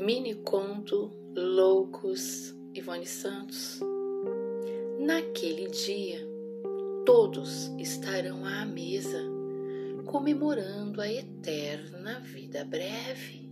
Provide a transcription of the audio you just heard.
Mini conto Loucos Ivone Santos. Naquele dia, todos estarão à mesa, comemorando a eterna vida breve.